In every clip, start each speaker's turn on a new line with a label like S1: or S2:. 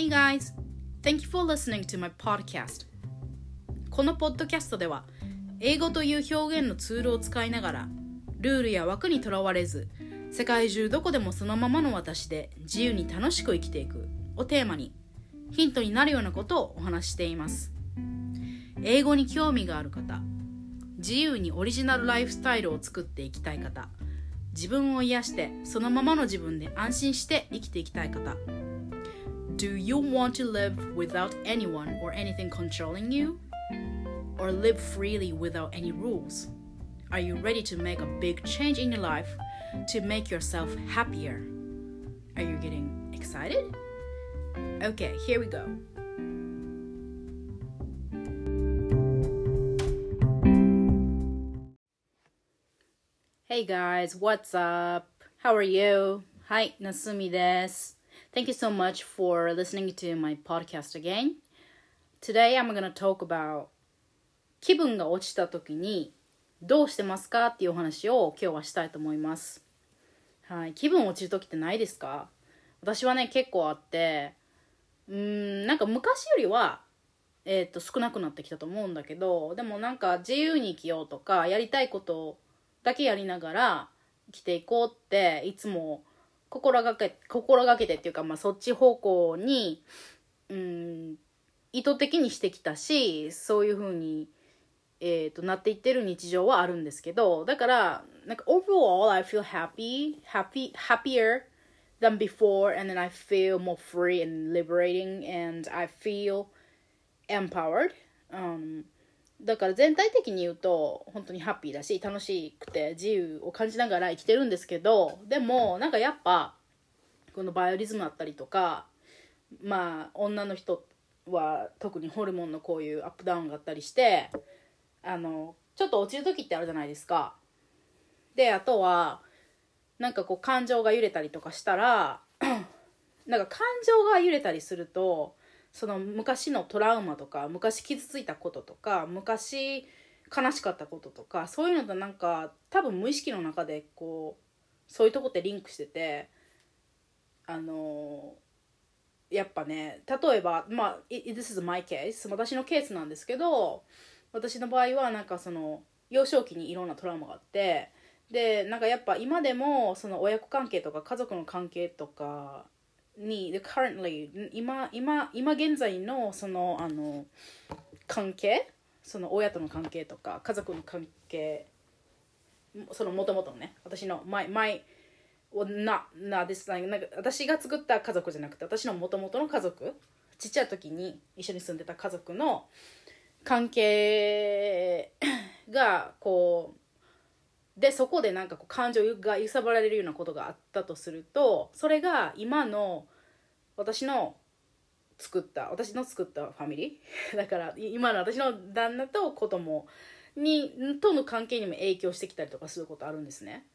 S1: Hey guys! Thank you for listening to my podcast. このポッドキャストでは、英語という表現のツールを使いながら、ルールや枠にとらわれず、世界中どこでもそのままの私で自由に楽しく生きていくをテーマに、ヒントになるようなことをお話しています。英語に興味がある方、自由にオリジナルライフスタイルを作っていきたい方、自分を癒してそのままの自分で安心して生きていきたい方、Do you want to live without anyone or anything controlling you? Or live freely without any rules? Are you ready to make a big change in your life to make yourself happier? Are you getting excited? Okay, here we go. Hey guys, what's up? How are you? Hi, Nasumi desu. Thank you so much for listening to my podcast again. Today I'm gonna talk about 気分が落ちた時にどうしてますかっていうお話を今日はしたいと思います。はい、気分落ちる時ってないですか？私はね結構あってうーんなんか昔よりはえー、と少なくなってきたと思うんだけどでもなんか自由に生きようとかやりたいことだけやりながら生きていこうっていつも心がけ心がけてっていうか、まあ、そっち方向にうん意図的にしてきたしそういうふうに、えーと、なっていってる日常はあるんですけどだからなんか overall I feel happy happy happier than before and then I feel more free and liberating and I feel empowered、um, だから全体的に言うと本当にハッピーだし楽しくて自由を感じながら生きてるんですけどでもなんかやっぱこのバイオリズムだったりとかまあ女の人は特にホルモンのこういうアップダウンがあったりしてあのちょっと落ちる時ってあるじゃないですか。であとはなんかこう感情が揺れたりとかしたら なんか感情が揺れたりするとその昔のトラウマとか昔傷ついたこととか昔悲しかったこととかそういうのとなんか多分無意識の中でこうそういうとこってリンクしててあのやっぱね例えばまあ This is my case 私のケースなんですけど私の場合はなんかその幼少期にいろんなトラウマがあってでなんかやっぱ今でもその親子関係とか家族の関係とかに currently 今今今現在のそのあの関係その親との関係とか家族の関係そのもともとのね私の前前ななです。なんか私が作った家族じゃなくて私のもともとの家族ちっちゃい時に一緒に住んでた家族の関係がこうでそこでなんかこう感情が揺さぶられるようなことがあったとするとそれが今の私の作った私の作ったファミリー？だから今の私の旦那と子供にとの関係にも影響してきたりとかすることあるんですね。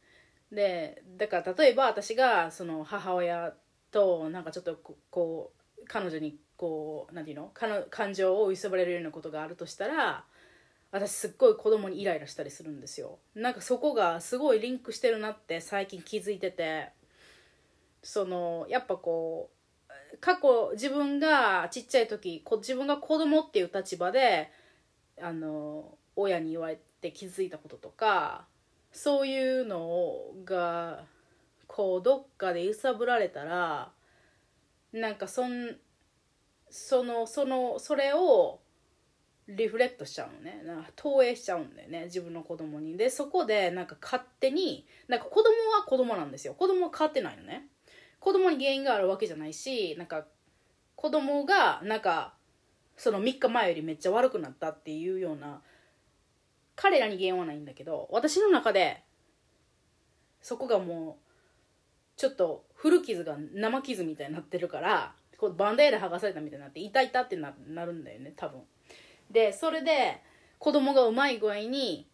S1: でだから例えば私がその母親となんかちょっとこう彼女にこう何て言うの？感情を揺さぶれるようなことがあるとしたら私すっごい子供にイライラしたりするんですよ。なんかそこがすごいリンクしてるなって最近気づいててそのやっぱこう過去自分がちっちゃい時自分が子供っていう立場であの親に言われて気づいたこととかそういうのがこうどっかで揺さぶられたらなんかそんそのそのそれをリフレクトしちゃうのね。な投影しちゃうんだよね自分の子供に。でそこでなんか勝手になんか子供は子供なんですよ。子供は変わってないのね。子供に原因があるわけじゃないしなんか子供がなんかその3日前よりめっちゃ悪くなったっていうような彼らに原因はないんだけど私の中でそこがもうちょっと古傷が生傷みたいになってるからこうバンデーで剥がされたみたいになって痛い痛ってなるんだよね多分。でそれで子供がうまい具合に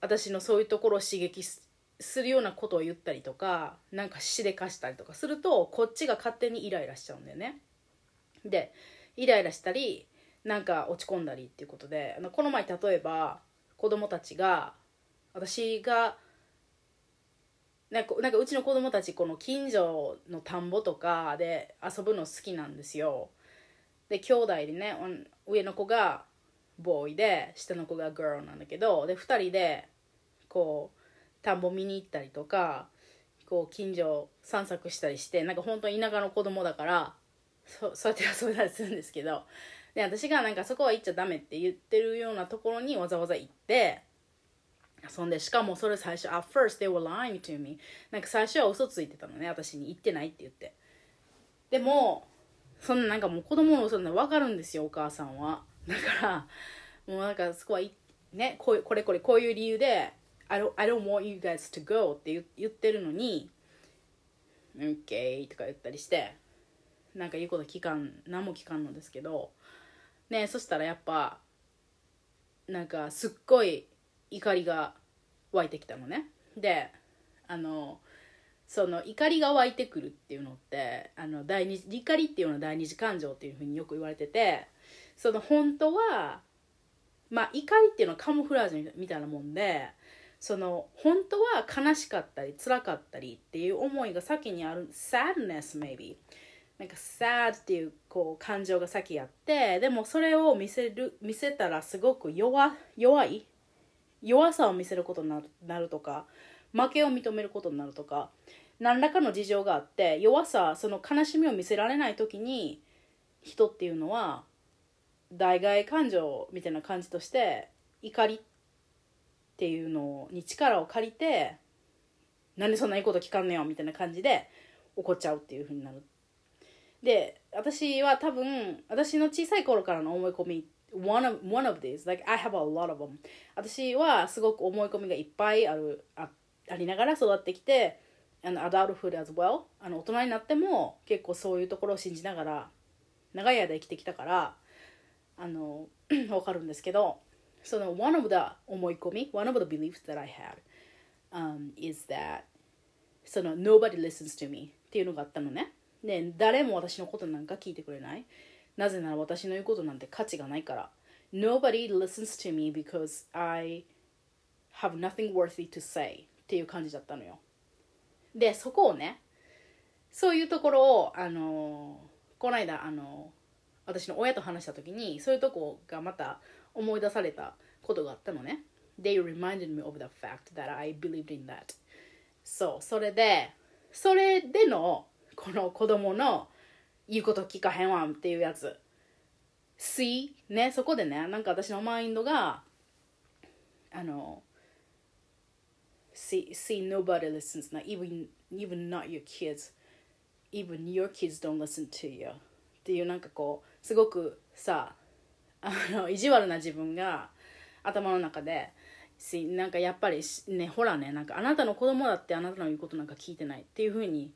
S1: 私のそういうところを刺激しするようなことを言ったりとかなんかしでかしたりとかするとこっちが勝手にイライラしちゃうんだよね。でイライラしたりなんか落ち込んだりっていうことでこの前例えば子供たちが私がなんかなんかうちの子供たちこの近所の田んぼとかで遊ぶの好きなんですよで兄弟でね上の子がボーイで下の子がガールなんだけどで2人でこう田んぼ見に行ったりとかこう近所散策したりしてなんか本当に田舎の子供だからそ そうやって遊んだりするんですけどで私がなんかそこは行っちゃダメって言ってるようなところにわざわざ行って遊んでしかもそれ最初 at first they were lying to me. なんか最初は嘘ついてたのね私に行ってないって言って。でもそんななんかもう子供の嘘な分かるんですよお母さんは。だからもうなんかそこはねこうこれこれこういう理由で I don't, I don't want you guys to go って言ってるのに OK とか言ったりしてなんか言うこと聞かん何も聞かんのですけどねそしたらやっぱなんかすっごい怒りが湧いてきたのね。であのその怒りが湧いてくるっていうのってあの第二怒りっていうのは第二次感情っていうふうによく言われててその本当はまあ怒りっていうのはカモフラージュみたいなもんでその本当は悲しかったり辛かったりっていう思いが先にある。sadness maybe なんか sad っていうこう感情が先あってでもそれを見せる見せたらすごく弱弱い？弱さを見せることになるとか負けを認めることになるとか何らかの事情があって弱さその悲しみを見せられない時に人っていうのは代替感情みたいな感じとして怒りっていうのに力を借りてなんでそんないいこと聞かんねよみたいな感じで怒っちゃうっていう風になる。で私は多分私の小さい頃からの思い込み one of, one of these like I have a lot of them 私はすごく思い込みがいっぱいあるあありながら育ってきてあの adulthood as well あの大人になっても結構そういうところを信じながら長い間生きてきたからあの 分かるんですけどその one of the 思い込み one of the beliefs that I had、um, is that その nobody listens to me. っていうのがあったのね。で誰も私のことなんか聞いてくれない。なぜなら私の言うことなんて価値がないから。Nobody listens to me because I have nothing worthy to say. っていう感じだったのよ。でそこをねそういうところをあのこの間あの私の親と話した時にそういうとこがまた思い出されたことがあったのね They reminded me of the fact that I believed in that そうそれでそれでのこの子供の言うこと聞かへんわんっていうやつ See ねそこでねなんか私のマインドがあの See, see nobody listens not even even not your kids even your kids don't listen to you っていうなんかこうすごくさあの意地悪な自分が頭の中でなんかやっぱりねほらねなんかあなたの子供だってあなたの言うことなんか聞いてないっていうふうに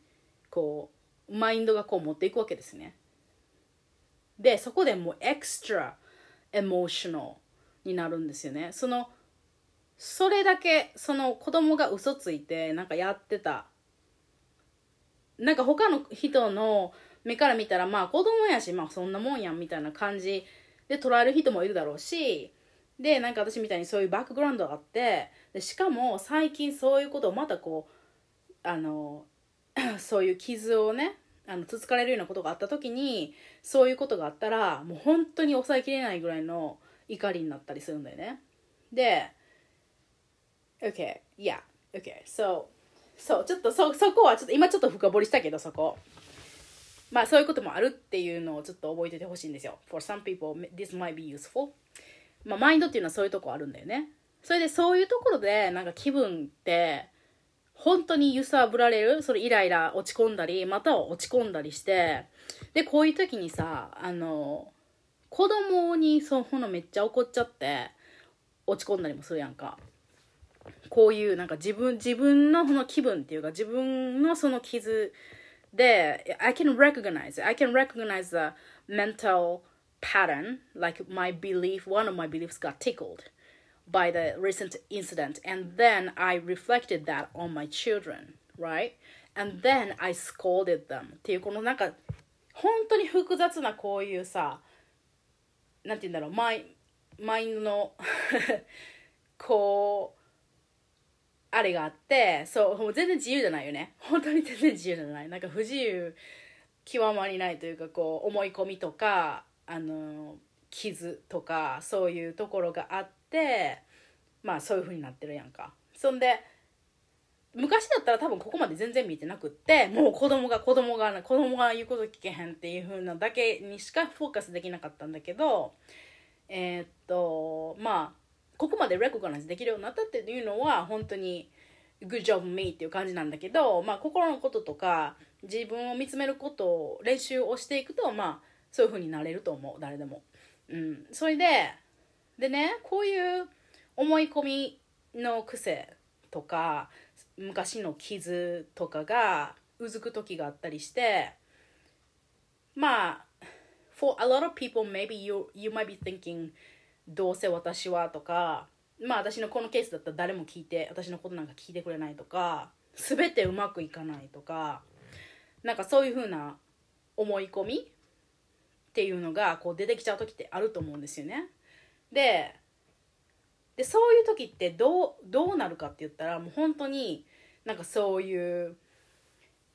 S1: こうマインドがこう持っていくわけですね。でそこでもうエクストラエモーショナルになるんですよね。そのそれだけその子供が嘘ついてなんかやってた。なんか他の人の目から見たらまあ子供やしまあそんなもんやんみたいな感じで捉える人もいるだろうしでなんか私みたいにそういうバックグラウンドがあってでしかも最近そういうことをまたこうあの そういう傷をねあのつつかれるようなことがあった時にそういうことがあったらもう本当に抑えきれないぐらいの怒りになったりするんだよね。で OK yeah OK so そうちょっとそそこはちょっと今ちょっと深掘りしたけどそこ。まあそういうこともあるっていうのをちょっと覚えててほしいんですよ。For some people, this might be useful. まあマインドっていうのはそういうとこあるんだよね。それでそういうところでなんか気分って本当に揺さぶられる？それイライラ落ち込んだりまたは落ち込んだりしてでこういう時にさあの子供にそうのめっちゃ怒っちゃって落ち込んだりもするやんかこういうなんか自分自分のその気分っていうか自分のその傷 で I can recognize it I can recognize the mental pattern like my belief one of my beliefs got tickled by the recent incident and then I reflected that on my children right and then I scolded them っていうこのなんか本当に複雑なこういうさなんて言うんだろうマイマインドのこう あれがあってそうもう全然自由じゃないよね。本当に全然自由じゃない。なんか不自由極まりないというかこう思い込みとかあの傷とかそういうところがあってまあそういう風になってるやんか。そんで昔だったら多分ここまで全然見てなくってもう子供が子供が子供が言うこと聞けへんっていう風なだけにしかフォーカスできなかったんだけどえー、っとまあここまでレコガナイズできるようになったっていうのは本当に good job me っていう感じなんだけど、まあ、心のこととか自分を見つめることを練習をしていくとまあそういう風になれると思う誰でも。うん、それででねこういう思い込みの癖とか昔の傷とかがうずく時があったりしてまあ for a lot of people maybe you, you might be thinking どうせ私はとかまあ私のこのケースだったら誰も聞いて私のことなんか聞いてくれないとか全てうまくいかないとかなんかそういう風な思い込みっていうのがこう出てきちゃう時ってあると思うんですよね。ででそういう時ってどうどうなるかって言ったらもう本当になんかそういう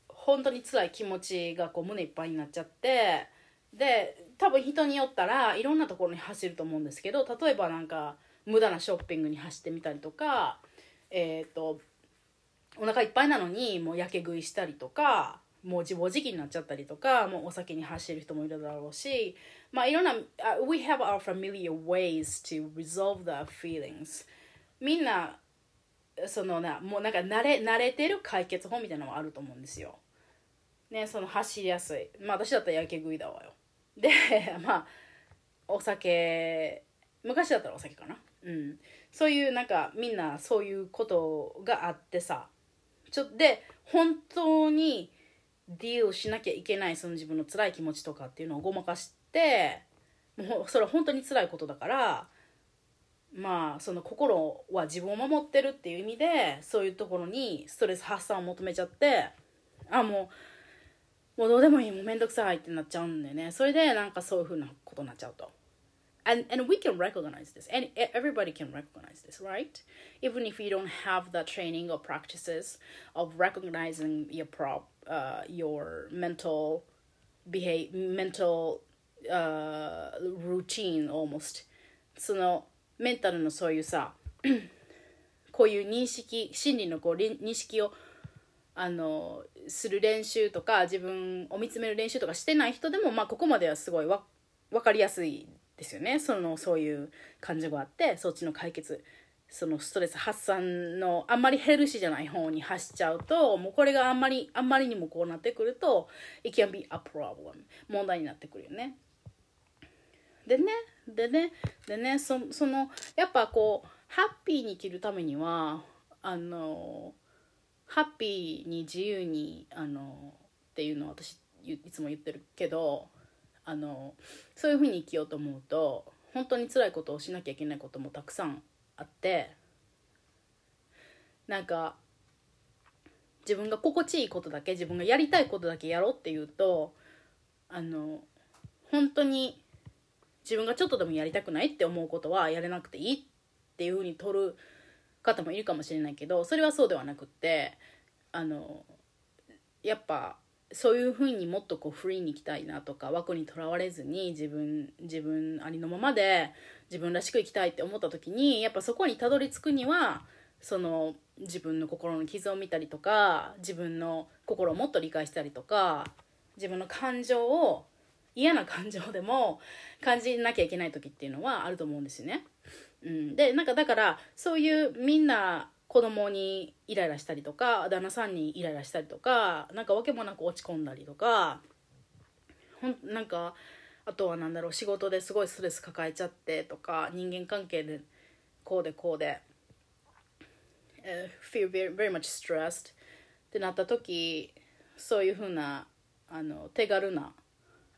S1: 本当に辛い気持ちがこう胸いっぱいになっちゃってで多分人によったらいろんなところに走ると思うんですけど例えばなんか無駄なショッピングに走ってみたりとかえっ、ー、とお腹いっぱいなのにもうやけ食いしたりとかもう自暴自棄になっちゃったりとかもうお酒に走る人もいるだろうしまあいろんな、We have our familiar ways to resolve the feelings. みんなそのなもうなんか慣れ慣れてる解決法みたいなのもあると思うんですよ。ねその走りやすい。まあ私だったらやけ食いだわよ。で まあお酒昔だったらお酒かな。うん。そういうなんかみんなそういうことがあってさ。ちょで本当にディールしなきゃいけないその自分の辛い気持ちとかっていうのをごまかしてもうそれは本当に辛いことだからまあその心は自分を守ってるっていう意味でそういうところにストレス発散を求めちゃってあもうもうどうでもいいもうめんどくさいってなっちゃうんでねそれでなんかそういうふうなことになっちゃうと。and and we can recognize this and everybody can recognize this right even if you don't have the training or practices of recognizing your prop uh, your mental behave mental uh, routine almost そのメンタルのそういうさこういう認識心理のこう認識をあのする練習とか自分を見つめる練習とかしてない人でも、まあ、ここまではすごいわ分かりやすいですよねそのそういう感情があってそっちの解決そのストレス発散のあんまりヘルシーじゃない方に走っちゃうともうこれがあんまりあんまりにもこうなってくると it can be a problem 問題になってくるよね。でねでねでねそそのやっぱこうハッピーに生きるためにはあのハッピーに自由にあのっていうのを私いつも言ってるけどあのそういうふうに生きようと思うと本当に辛いことをしなきゃいけないこともたくさんあってなんか自分が心地いいことだけ自分がやりたいことだけやろうっていうとあの本当に自分がちょっとでもやりたくないって思うことはやれなくていいっていうふうに取る方もいるかもしれないけどそれはそうではなくってあのやっぱそういうふうにもっとこうフリーにいきたいなとか枠にとらわれずに自分自分ありのままで自分らしく生きたいって思った時にやっぱそこにたどり着くにはその自分の心の傷を見たりとか自分の心をもっと理解したりとか自分の感情を嫌な感情でも感じなきゃいけない時っていうのはあると思うんですよね。うん、でなんかだからそういうみんな子供にイライラしたりとか旦那さんにイライラしたりとかなんか訳もなく落ち込んだりとかほんなんかあとは何だろう仕事ですごいストレス抱えちゃってとか人間関係でこうでこうで、uh, feel very, very much stressed ってなった時そういうふうなあの手軽な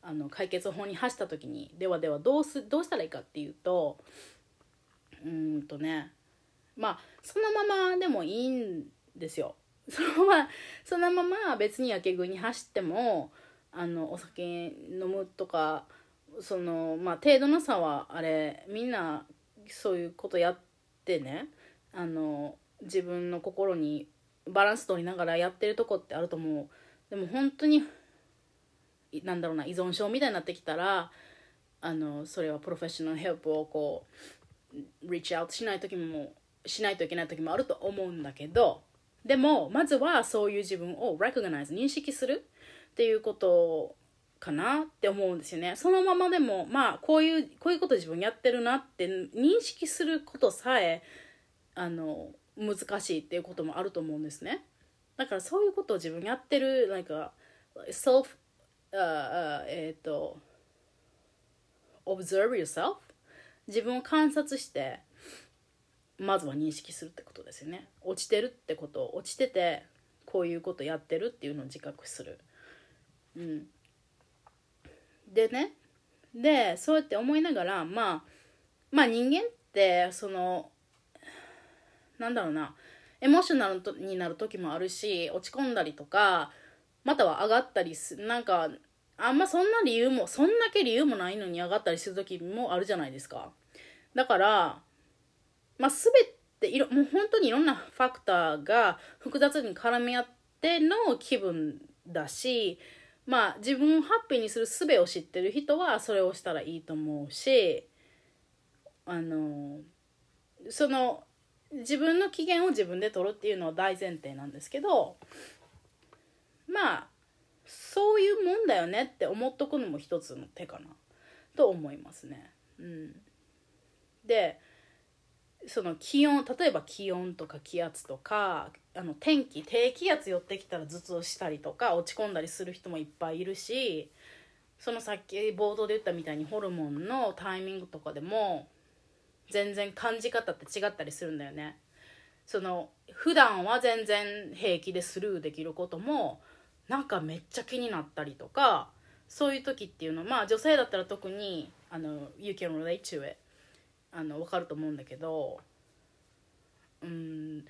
S1: あの解決法に走った時にではではどうすどうしたらいいかっていうとうんとね。まあそのままでもいいんですよ。そのままそのまま別にやけ食いに走ってもあのお酒飲むとかそのまあ程度の差はあれみんなそういうことやってね。あの自分の心にバランス取りながらやってるとこってあると思う。でも本当になんだろうな依存症みたいになってきたらあのそれはプロフェッショナルヘルプをこうリーチアウトしない時もしないといけない時もあると思うんだけどでもまずはそういう自分を recognize 認識するっていうことかなって思うんですよね。そのままでもまあこういうこういうこと自分やってるなって認識することさえあの難しいっていうこともあると思うんですね。だからそういうことを自分やってるなんか self えっ、と observe yourself 自分を観察してまずは認識するってことですよね。落ちてるってこと。落ちててこういうことやってるっていうのを自覚する。うん。でね。でそうやって思いながらまあまあ人間ってそのなんだろうな。エモーショナルになる時もあるし落ち込んだりとかまたは上がったりすなんかあんまそんな理由もそんだけ理由もないのに上がったりする時もあるじゃないですか。だからまあ全ていろもう本当にいろんなファクターが複雑に絡み合っての気分だしまあ自分をハッピーにする術を知ってる人はそれをしたらいいと思うしあのその自分の機嫌を自分で取るっていうのは大前提なんですけどまあそういうもんだよねって思っとくのも一つの手かなと思いますね。うん、でその気温例えば気温とか気圧とかあの天気低気圧寄ってきたら頭痛したりとか落ち込んだりする人もいっぱいいるしそのさっき冒頭で言ったみたいにホルモンのタイミングとかでも全然感じ方って違ったりするんだよね。その普段は全然平気でスルーできることもなんかめっちゃ気になったりとかそういう時っていうのまあ女性だったら特にあの「You can relate to it」あの分かると思うんだけどうん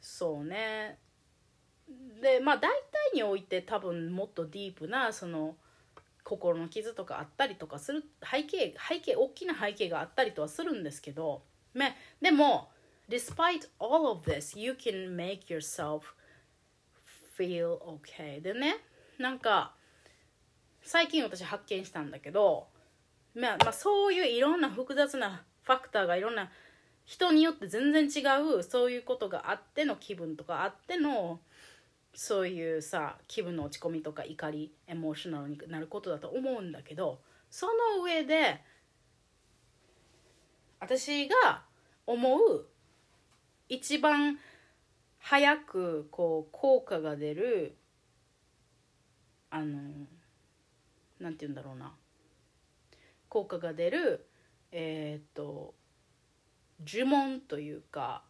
S1: そうね。でまあ大体において多分もっとディープなその心の傷とかあったりとかする背景背景大きな背景があったりとはするんですけど、ね、でも despite all of this you can make yourself feel okay でね。なんか最近私発見したんだけど、まあ、まあそういういろんな複雑なファクターがいろんな人によって全然違うそういうことがあっての気分とかあってのそういうさ気分の落ち込みとか怒りエモーショナルになることだと思うんだけどその上で私が思う一番早くこう効果が出るあのなんて言うんだろうな。効果が出るえっ、と呪文というか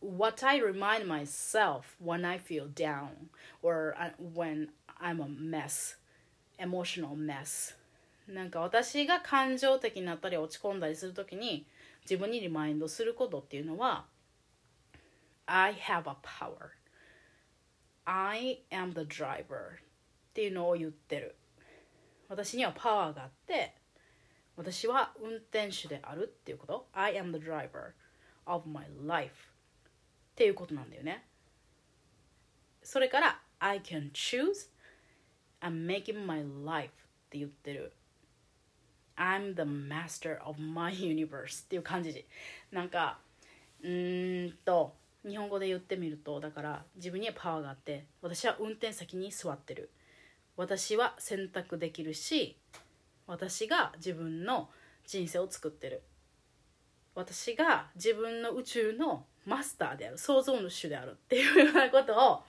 S1: What I remind myself when I feel down or when I'm a mess emotional mess. なんか私が感情的になったり落ち込んだりする時に自分にリマインドすることっていうのは I have a power. I am the driver. っていうのを言ってる。私にはパワーがあって、私は運転手であるっていうこと。I am the driver of my life. っていうことなんだよね。それから、I can choose I'm making my life って言ってる。I'm the master of my universe っていう感じ。なんか、うーんと、 日本語で言ってみるとだから自分にはパワーがあって私は運転席に座ってる。私は選択できるし私が自分の人生を作ってる。私が自分の宇宙のマスターである。創造主であるっていうようなことを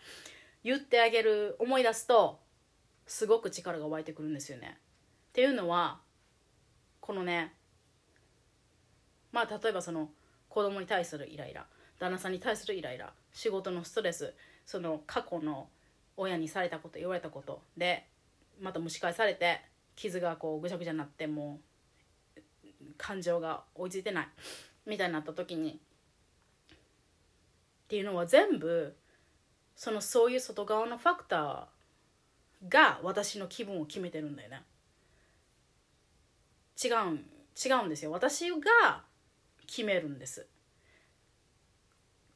S1: 言ってあげる思い出すとすごく力が湧いてくるんですよね。っていうのはこのねまあ例えばその子供に対するイライラ。旦那さんに対するイライラ仕事のストレスその過去の親にされたこと言われたことでまた蒸し返されて傷がこうぐちゃぐちゃになってもう感情が追いついてないみたいになった時にっていうのは全部そのそういう外側のファクターが私の気分を決めてるんだよね。違う違うんですよ。私が決めるんです。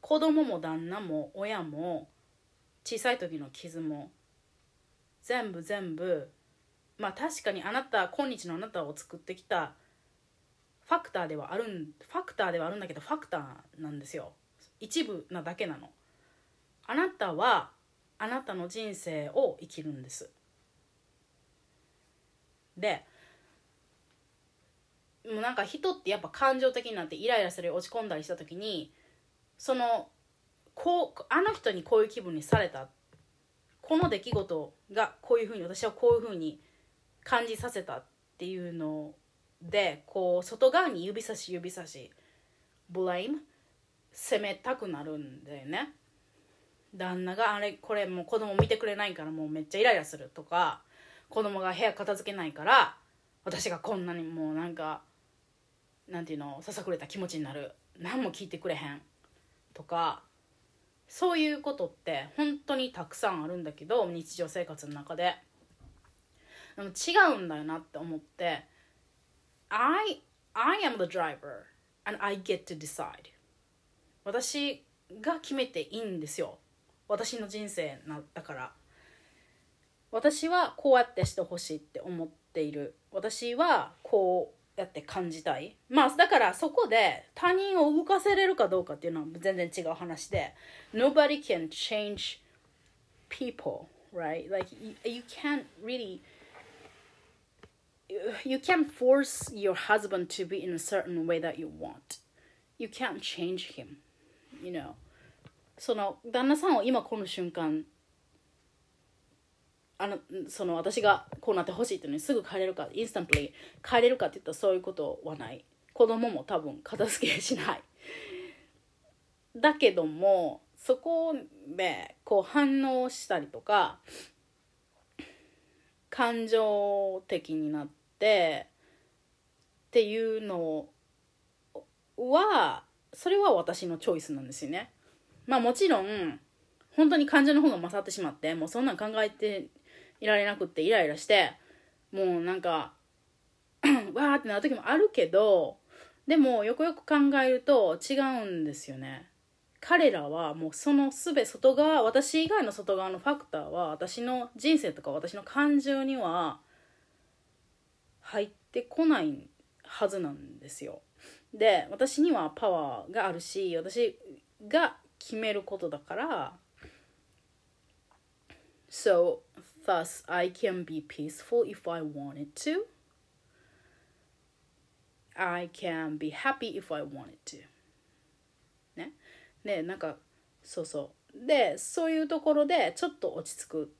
S1: 子供も旦那も親も小さい時の傷も全部全部まあ確かにあなた今日のあなたを作ってきたファクターではあるんファクターではあるんだけどファクターなんですよ。一部なだけなの。あなたはあなたの人生を生きるんです。でもうなんか人ってやっぱ感情的になってイライラする落ち込んだりした時にそのこうあの人にこういう気分にされたこの出来事がこういうふうに私はこういうふうに感じさせたっていうのでこう外側に指差し指差し blame 責めたくなるんだよね。旦那があれこれもう子供見てくれないからもうめっちゃイライラするとか子供が部屋片付けないから私がこんなにもうなんかなんていうのささくれた気持ちになる。何も聞いてくれへん。とかそういうことって本当にたくさんあるんだけど日常生活の中で。でも違うんだよなって思って I, I am the driver and I get to decide. 私が決めていいんですよ。私の人生なだから。私はこうやってしてほしいって思っている。私はこうやって感じたいまあだからそこで他人を動かせれるかどうかっていうのは全然違う話で Nobody can change people right like you, you can't really you can't force your husband to be in a certain way that you want you can't change him you know その旦那さんを今この瞬間あのその私がこうなってほしいっていうのにすぐ帰れるかインスタントリー帰れるかって言ったらそういうことはない。子供も多分片付けしない。だけどもそこでこう反応したりとか感情的になってっていうのはそれは私のチョイスなんですよね。まあもちろん本当に感情の方が勝ってしまってもうそんなん考えていられなくってイライラしてもうなんか わーってなる時もあるけどでもよくよく考えると違うんですよね。彼らはもうそのすべ外側私以外の外側のファクターは私の人生とか私の感情には入ってこないはずなんですよ。で私にはパワーがあるし私が決めることだから。So thus I can be peaceful if I wanted to. I can be happy if I wanted to. ねでなんかそうそう。でそういうところでちょっと落ち着く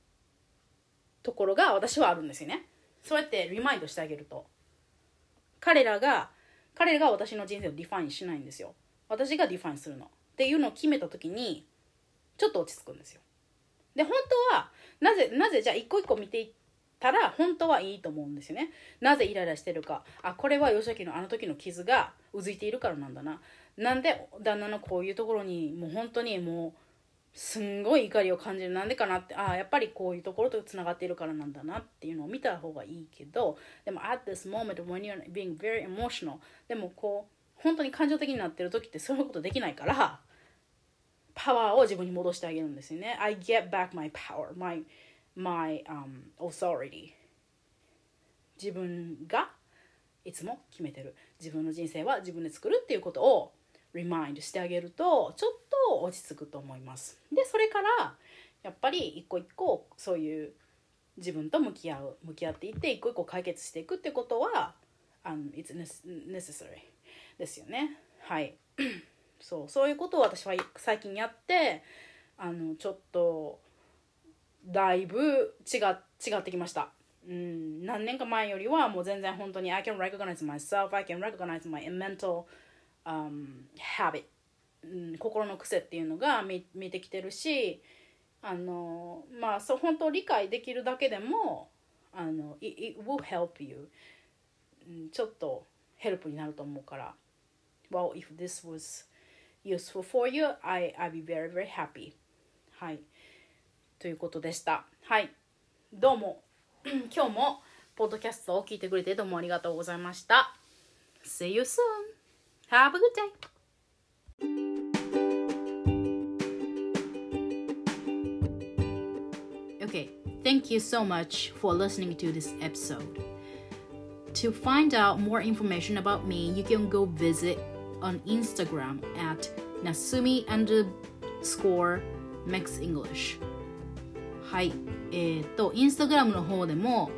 S1: ところが私はあるんですよね。そうやってリマインドしてあげると。彼らが彼らが私の人生を define しないんですよ。私が define するの。っていうのを決めた時にちょっと落ち着くんですよ。で本当はなぜなぜじゃあ一個一個見ていったら本当はいいと思うんですよね。なぜイライラしてるか。あこれは吉崎のあの時の傷がうずいているからなんだな。なんで旦那のこういうところにもう本当にもうすんごい怒りを感じる。なんでかなってああやっぱりこういうところとつながっているからなんだな。っていうのを見た方がいいけど。でも at this moment when you're being very emotional でもこう本当に感情的になってる時ってそういうことできないから。パワーを自分に戻してあげるんですよね。I get back my power my, my、um, authority. 自分がいつも決めてる。自分の人生は自分で作るっていうことをリマインドしてあげるとちょっと落ち着くと思います。でそれからやっぱり一個一個そういう自分と向き合う向き合っていって一個一個解決していくってことは um, it's necessary ですよね。はい。そうそういうことを私は最近やってあのちょっとだいぶ違違ってきました。うん、何年か前よりはもう全然本当に I can recognize myself, I can recognize my mental、um, habit、うん、心の癖っていうのが見見てきてるしあのまあそう本当理解できるだけでもあの it, it will help you、うん、ちょっとヘルプになると思うから。Well, if this was useful for you. I, I'll be very, very happy. はい。ということでした。はい。どうも。今日も、ポッドキャストを聞いてくれてどうもありがとうございました。See you soon! Have a good day! Okay, thank you so much for listening to this episode. To find out more information about me, you can go visit on Instagram at nasumi underscore max English. はい。えっ、と、インスタグラムの方でも、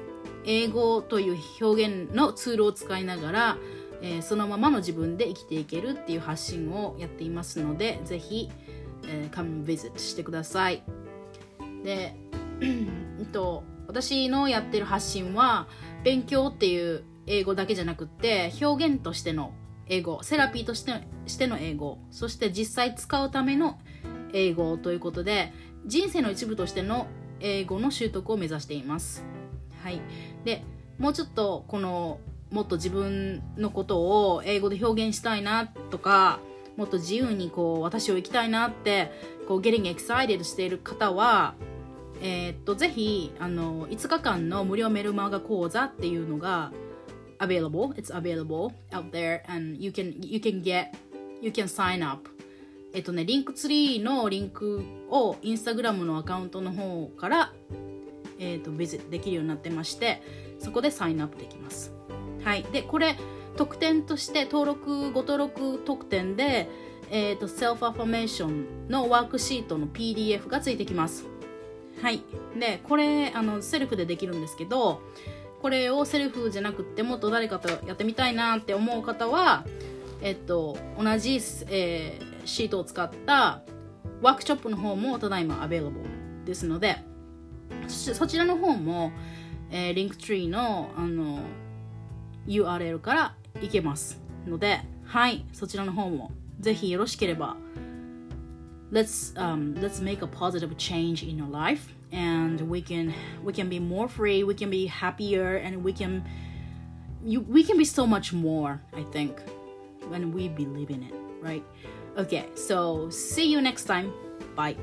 S1: 英語という表現のツールを使いながら、えー、そのままの自分で生きていけるっていう発信をやっていますので、ぜひ、えー、come visit してください。で、と、私のやってる発信は、勉強っていう英語だけじゃなくて表現としての英語セラピーとしてしての英語そして実際使うための英語ということで人生の一部としての英語の習得を目指しています。はい。でもうちょっとこのもっと自分のことを英語で表現したいなとかもっと自由にこう私を生きたいなってこう getting excited している方はえー、っとぜひあの5日間の無料メルマガ講座っていうのが available. It's available out there and you can you can get you can sign up. えっとねリンクツリーのリンクをインスタグラムのアカウントの方からえっとビジできるようになってましてそこでサインアップできます。はい。でこれ特典として登録ご登録特典でえっとセルフアファメーションのワークシートの PDF がついてきます。はい。でこれあのセルフでできるんですけどこれをセルフじゃなくてもっと誰かとやってみたいなって思う方は、えっと、同じ、えー、シートを使ったワークショップの方もただいま available ですのでそちらの方も、えー、 Linktree のあの URL から行けますのではいそちらの方もぜひよろしければ let's um, let's make a positive change in your life and we can we can be more free we can be happier and we can you we can be so much more i think when we believe in it right? Okay so see you next time. Bye